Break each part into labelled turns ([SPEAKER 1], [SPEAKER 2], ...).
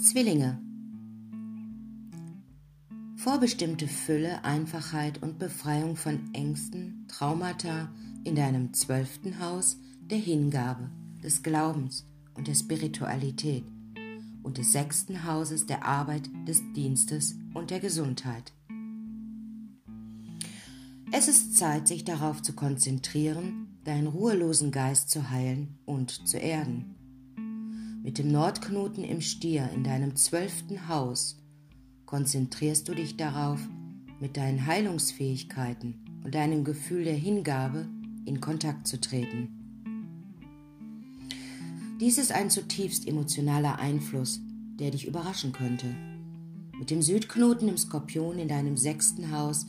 [SPEAKER 1] Zwillinge. Vorbestimmte Fülle, Einfachheit und Befreiung von Ängsten, Traumata in deinem zwölften Haus der Hingabe, des Glaubens und der Spiritualität und des sechsten Hauses der Arbeit, des Dienstes und der Gesundheit. Es ist Zeit, sich darauf zu konzentrieren, deinen ruhelosen Geist zu heilen und zu erden. Mit dem Nordknoten im Stier in deinem zwölften Haus konzentrierst du dich darauf, mit deinen Heilungsfähigkeiten und deinem Gefühl der Hingabe in Kontakt zu treten. Dies ist ein zutiefst emotionaler Einfluss, der dich überraschen könnte. Mit dem Südknoten im Skorpion in deinem sechsten Haus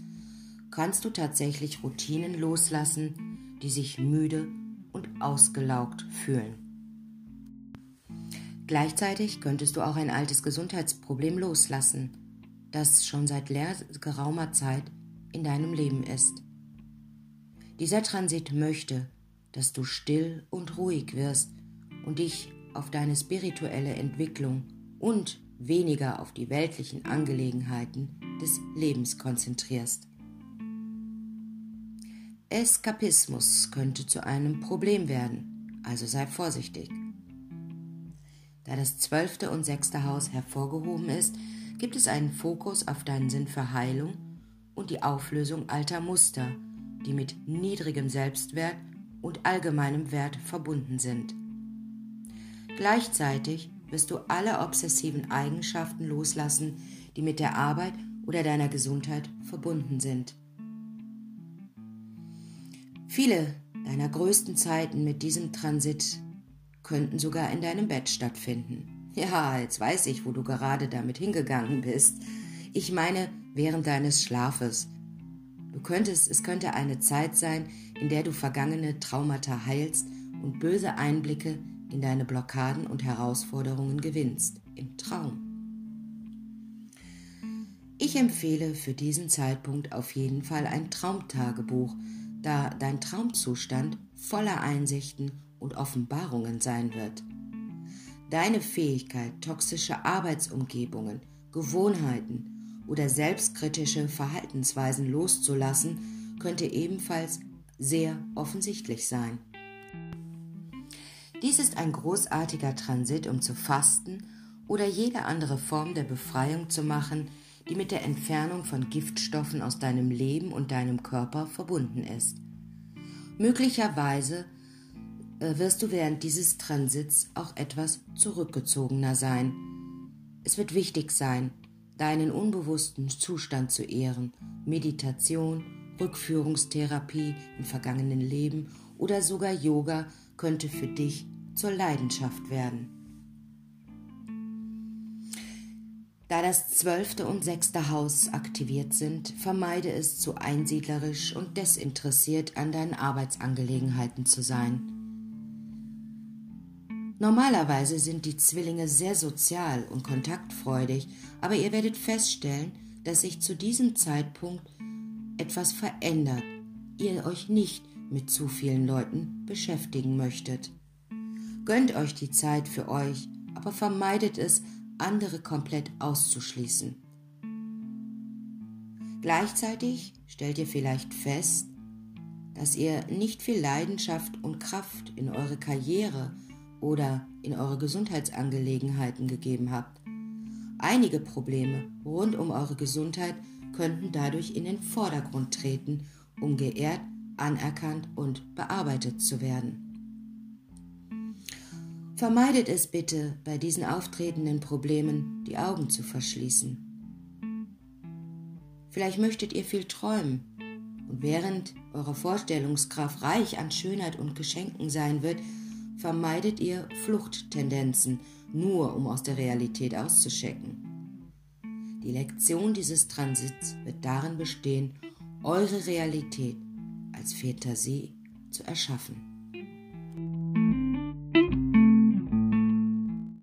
[SPEAKER 1] kannst du tatsächlich Routinen loslassen, die sich müde und ausgelaugt fühlen. Gleichzeitig könntest du auch ein altes Gesundheitsproblem loslassen, das schon seit geraumer Zeit in deinem Leben ist. Dieser Transit möchte, dass du still und ruhig wirst und dich auf deine spirituelle Entwicklung und weniger auf die weltlichen Angelegenheiten des Lebens konzentrierst. Eskapismus könnte zu einem Problem werden, also sei vorsichtig. Da das zwölfte und sechste Haus hervorgehoben ist, gibt es einen Fokus auf deinen Sinn für Heilung und die Auflösung alter Muster, die mit niedrigem Selbstwert und allgemeinem Wert verbunden sind. Gleichzeitig wirst du alle obsessiven Eigenschaften loslassen, die mit der Arbeit oder deiner Gesundheit verbunden sind. Viele deiner größten Zeiten mit diesem Transit könnten sogar in deinem Bett stattfinden. Ja, jetzt weiß ich, wo du gerade damit hingegangen bist. Ich meine, während deines Schlafes. Du könntest, es könnte eine Zeit sein, in der du vergangene Traumata heilst und böse Einblicke in deine Blockaden und Herausforderungen gewinnst. Im Traum. Ich empfehle für diesen Zeitpunkt auf jeden Fall ein Traumtagebuch, da dein Traumzustand voller Einsichten und Offenbarungen sein wird. Deine Fähigkeit, toxische Arbeitsumgebungen, Gewohnheiten oder selbstkritische Verhaltensweisen loszulassen, könnte ebenfalls sehr offensichtlich sein. Dies ist ein großartiger Transit, um zu fasten oder jede andere Form der Befreiung zu machen, die mit der Entfernung von Giftstoffen aus deinem Leben und deinem Körper verbunden ist. Möglicherweise wirst du während dieses Transits auch etwas zurückgezogener sein. Es wird wichtig sein, deinen unbewussten Zustand zu ehren, Meditation, Rückführungstherapie in vergangenen Leben oder sogar Yoga könnte für dich zur Leidenschaft werden. Da das zwölfte und sechste Haus aktiviert sind, vermeide es, zu einsiedlerisch und desinteressiert an deinen Arbeitsangelegenheiten zu sein. Normalerweise sind die Zwillinge sehr sozial und kontaktfreudig, aber ihr werdet feststellen, dass sich zu diesem Zeitpunkt etwas verändert, ihr euch nicht mit zu vielen Leuten beschäftigen möchtet. Gönnt euch die Zeit für euch, aber vermeidet es, andere komplett auszuschließen. Gleichzeitig stellt ihr vielleicht fest, dass ihr nicht viel Leidenschaft und Kraft in eure Karriere oder in eure Gesundheitsangelegenheiten gegeben habt. Einige Probleme rund um eure Gesundheit könnten dadurch in den Vordergrund treten, um geehrt, anerkannt und bearbeitet zu werden. Vermeidet es bitte, bei diesen auftretenden Problemen die Augen zu verschließen. Vielleicht möchtet ihr viel träumen und während eure Vorstellungskraft reich an Schönheit und Geschenken sein wird, vermeidet ihr Fluchttendenzen, nur um aus der Realität auszuschecken. Die Lektion dieses Transits wird darin bestehen, eure Realität als Fantasie zu erschaffen.